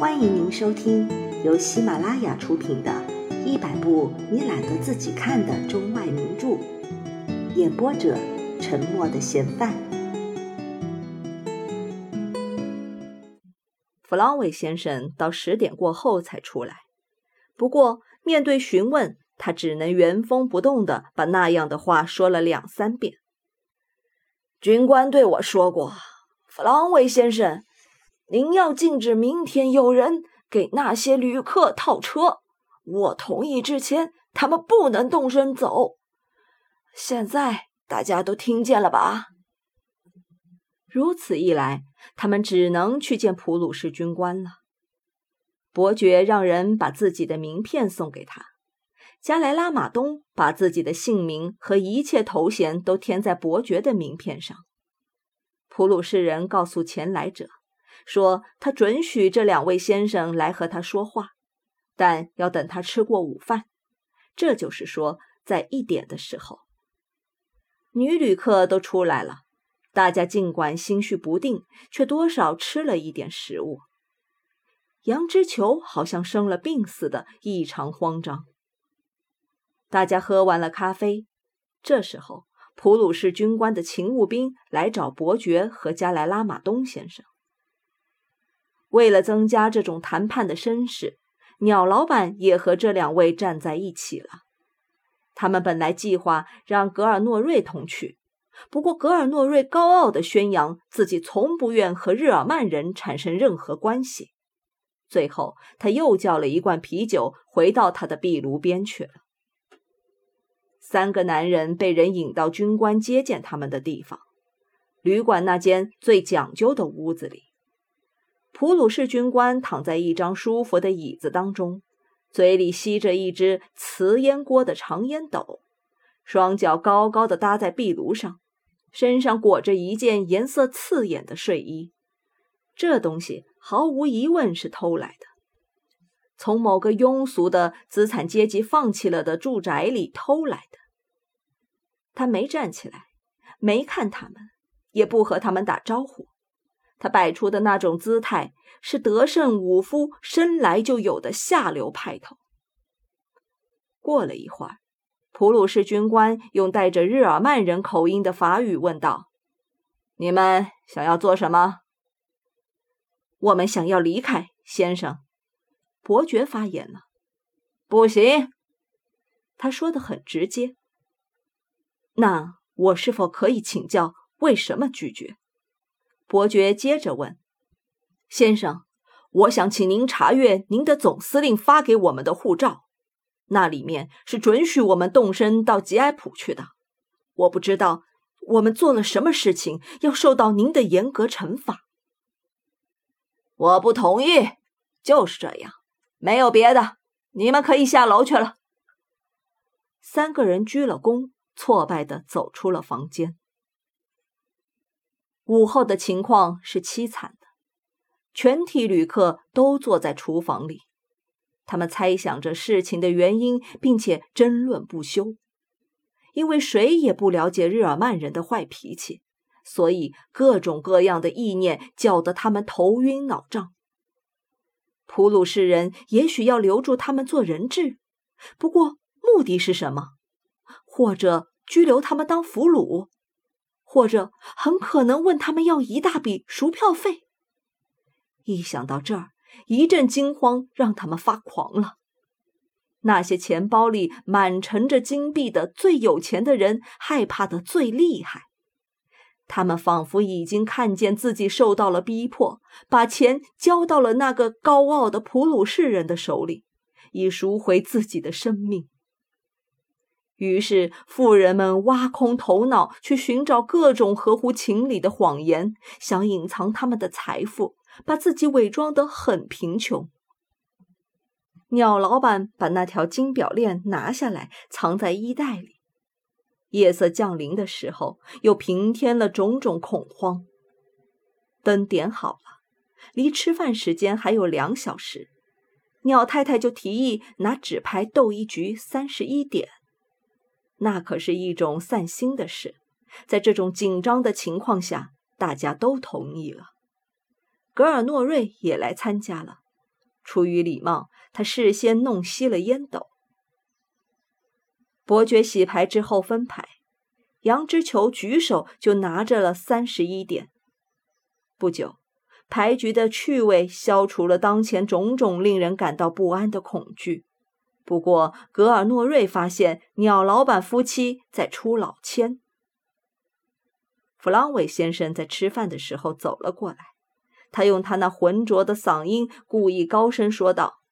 欢迎您收听由喜马拉雅出品的《一百部你懒得自己看的中外名著》，演播者：沉默的嫌犯。弗朗韦先生到十点过后才出来，不过面对询问，他只能原封不动的把那样的话说了两三遍。军官对我说过，弗朗韦先生。您要禁止明天有人给那些旅客套车。我同意之前，他们不能动身走。现在大家都听见了吧？如此一来，他们只能去见普鲁士军官了。伯爵让人把自己的名片送给他。加莱拉马东把自己的姓名和一切头衔都填在伯爵的名片上。普鲁士人告诉前来者。说他准许这两位先生来和他说话，但要等他吃过午饭，这就是说，在一点的时候。女旅客都出来了，大家尽管心绪不定，却多少吃了一点食物。杨之球好像生了病似的，异常慌张。大家喝完了咖啡，这时候普鲁士军官的勤务兵来找伯爵和加莱拉马东先生。为了增加这种谈判的声势，鸟老板也和这两位站在一起了。他们本来计划让格尔诺瑞同去，不过格尔诺瑞高傲地宣扬自己从不愿和日耳曼人产生任何关系。最后，他又叫了一罐啤酒，回到他的壁炉边去了。三个男人被人引到军官接见他们的地方——旅馆那间最讲究的屋子里。普鲁士军官躺在一张舒服的椅子当中，嘴里吸着一只瓷烟锅的长烟斗，双脚高高的搭在壁炉上，身上裹着一件颜色刺眼的睡衣。这东西毫无疑问是偷来的，从某个庸俗的资产阶级放弃了的住宅里偷来的。他没站起来，没看他们，也不和他们打招呼。他摆出的那种姿态，是德胜武夫生来就有的下流派头。过了一会儿，普鲁士军官用带着日耳曼人口音的法语问道：“你们想要做什么？”“我们想要离开，先生。”伯爵发言了。“不行。”他说的很直接。“那我是否可以请教，为什么拒绝？”伯爵接着问：“先生，我想请您查阅您的总司令发给我们的护照，那里面是准许我们动身到吉埃普去的。我不知道我们做了什么事情要受到您的严格惩罚。”我不同意，就是这样，没有别的，你们可以下楼去了。三个人鞠了躬，挫败的走出了房间。午后的情况是凄惨的，全体旅客都坐在厨房里，他们猜想着事情的原因，并且争论不休。因为谁也不了解日耳曼人的坏脾气，所以各种各样的意念搅得他们头晕脑胀。普鲁士人也许要留住他们做人质，不过目的是什么？或者拘留他们当俘虏？或者很可能问他们要一大笔赎票费。一想到这儿，一阵惊慌让他们发狂了。那些钱包里满盛着金币的最有钱的人害怕的最厉害，他们仿佛已经看见自己受到了逼迫，把钱交到了那个高傲的普鲁士人的手里，以赎回自己的生命。于是，富人们挖空头脑去寻找各种合乎情理的谎言，想隐藏他们的财富，把自己伪装得很贫穷。鸟老板把那条金表链拿下来，藏在衣袋里。夜色降临的时候，又平添了种种恐慌。灯点好了，离吃饭时间还有两小时，鸟太太就提议拿纸牌斗一局三十一点。那可是一种散心的事，在这种紧张的情况下，大家都同意了。格尔诺瑞也来参加了，出于礼貌，他事先弄熄了烟斗。伯爵洗牌之后分牌，杨之球举手就拿着了三十一点。不久，牌局的趣味消除了当前种种令人感到不安的恐惧。不过，格尔诺瑞发现鸟老板夫妻在出老千。弗朗韦先生在吃饭的时候走了过来，他用他那浑浊的嗓音故意高声说道：“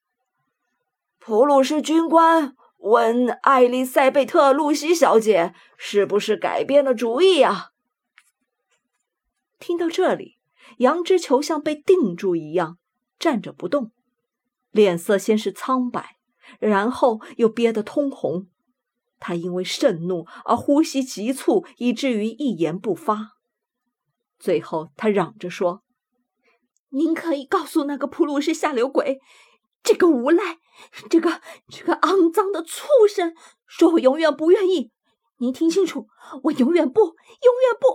普鲁士军官问艾丽塞贝特·露西小姐是不是改变了主意啊？”听到这里，杨之球像被定住一样站着不动，脸色先是苍白。然后又憋得通红，他因为盛怒而呼吸急促，以至于一言不发。最后，他嚷着说：“您可以告诉那个普鲁士下流鬼，这个无赖，这个这个肮脏的畜生，说我永远不愿意。您听清楚，我永远不，永远不，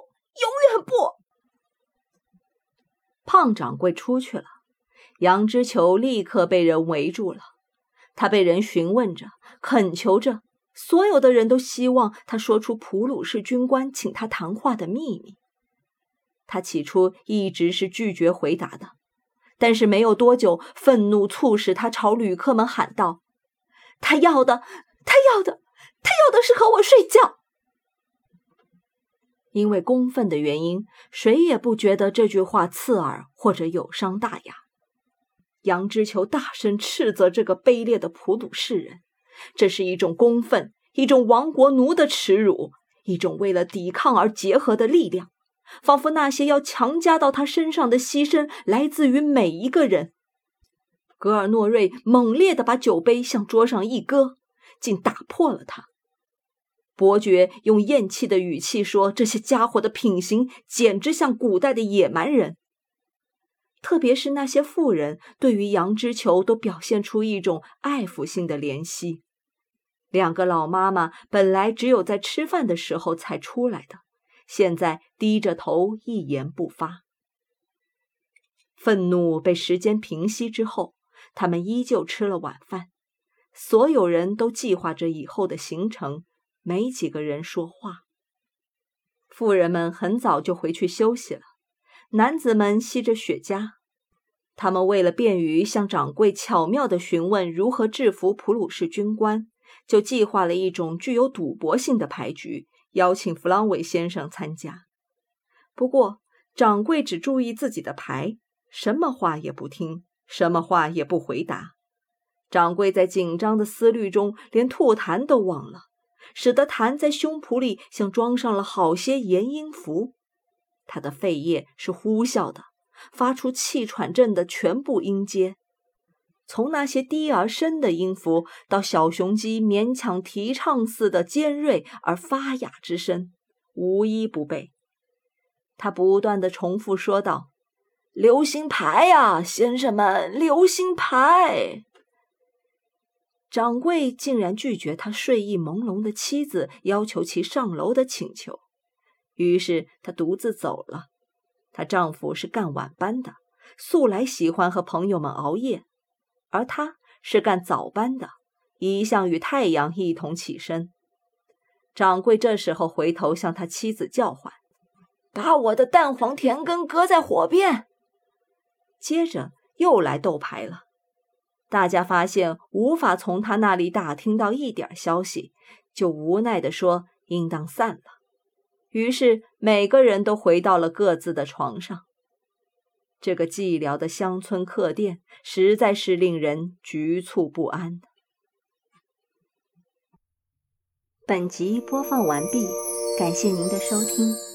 永远不。”胖掌柜出去了，杨之球立刻被人围住了。他被人询问着，恳求着，所有的人都希望他说出普鲁士军官请他谈话的秘密。他起初一直是拒绝回答的，但是没有多久，愤怒促使他朝旅客们喊道：“他要的，他要的，他要的是和我睡觉。”因为公愤的原因，谁也不觉得这句话刺耳或者有伤大雅。杨之球大声斥责这个卑劣的普鲁士人，这是一种公愤，一种亡国奴的耻辱，一种为了抵抗而结合的力量，仿佛那些要强加到他身上的牺牲来自于每一个人。格尔诺瑞猛烈地把酒杯向桌上一搁，竟打破了它。伯爵用厌弃的语气说：“这些家伙的品行简直像古代的野蛮人。”特别是那些妇人，对于杨之球都表现出一种爱抚性的怜惜。两个老妈妈本来只有在吃饭的时候才出来的，现在低着头一言不发。愤怒被时间平息之后，他们依旧吃了晚饭。所有人都计划着以后的行程，没几个人说话。妇人们很早就回去休息了。男子们吸着雪茄，他们为了便于向掌柜巧妙地询问如何制服普鲁士军官，就计划了一种具有赌博性的牌局，邀请弗朗韦先生参加。不过，掌柜只注意自己的牌，什么话也不听，什么话也不回答。掌柜在紧张的思虑中，连吐痰都忘了，使得痰在胸脯里像装上了好些盐音符。他的肺叶是呼啸的，发出气喘震的全部音阶，从那些低而深的音符，到小雄鸡勉强啼唱似的尖锐而发哑之声，无一不备。他不断的重复说道：“流星牌呀，先生们，流星牌！”掌柜竟然拒绝他睡意朦胧的妻子要求其上楼的请求。于是她独自走了。她丈夫是干晚班的，素来喜欢和朋友们熬夜，而她是干早班的，一向与太阳一同起身。掌柜这时候回头向他妻子叫唤：“把我的蛋黄田根搁在火边。”接着又来斗牌了。大家发现无法从他那里打听到一点消息，就无奈地说：“应当散了。”于是每个人都回到了各自的床上。这个寂寥的乡村客店实在是令人局促不安。本集播放完毕，感谢您的收听。